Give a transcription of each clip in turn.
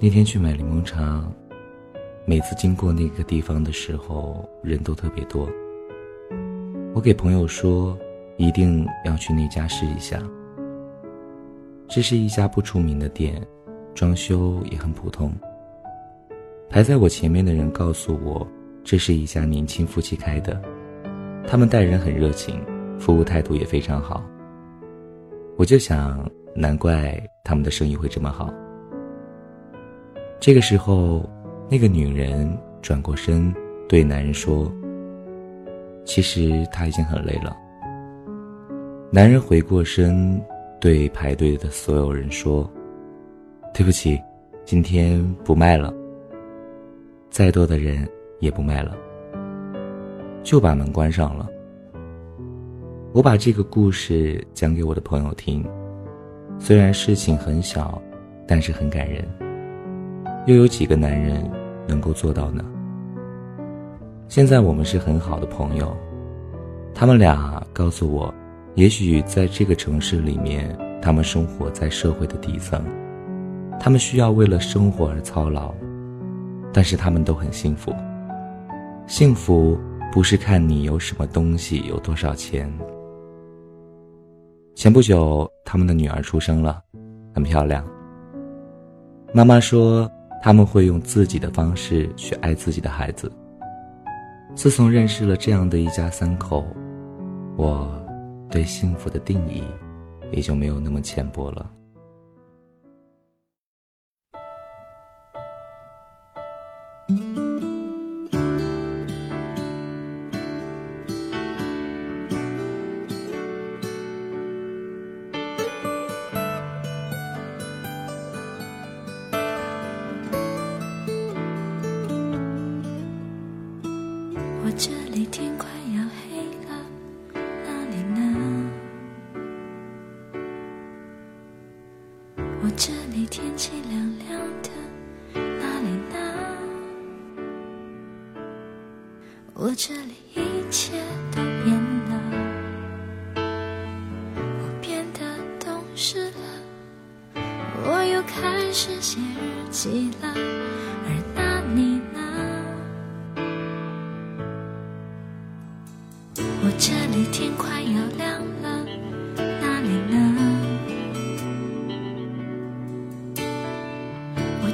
那天去买柠檬茶，每次经过那个地方的时候，人都特别多。我给朋友说，一定要去那家试一下。这是一家不出名的店，装修也很普通。排在我前面的人告诉我，这是一家年轻夫妻开的，他们待人很热情，服务态度也非常好。我就想，难怪他们的生意会这么好。这个时候，那个女人转过身对男人说：“其实她已经很累了。”男人回过身对排队的所有人说：“对不起，今天不卖了。再多的人也不卖了。”就把门关上了。我把这个故事讲给我的朋友听，虽然事情很小，但是很感人。又有几个男人能够做到呢？现在我们是很好的朋友，他们俩告诉我，也许在这个城市里面，他们生活在社会的底层，他们需要为了生活而操劳，但是他们都很幸福。幸福不是看你有什么东西，有多少钱。前不久，他们的女儿出生了，很漂亮。妈妈说他们会用自己的方式去爱自己的孩子。自从认识了这样的一家三口，我对幸福的定义也就没有那么浅薄了。我这里天气凉凉的，哪里呢？我这里一切都变了，我变得懂事了，我又开始写日记了，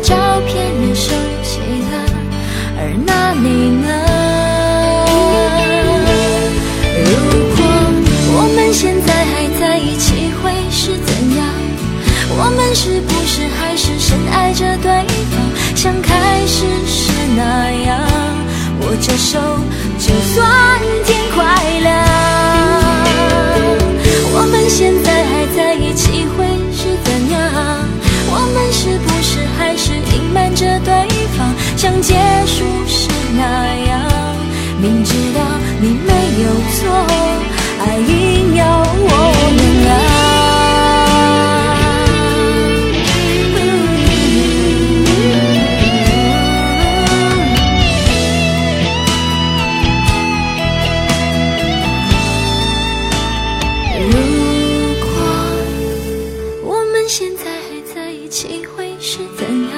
照片也收起了，而那你不是那样明知道你没有错还硬要我原谅如果我们现在还在一起会是怎样？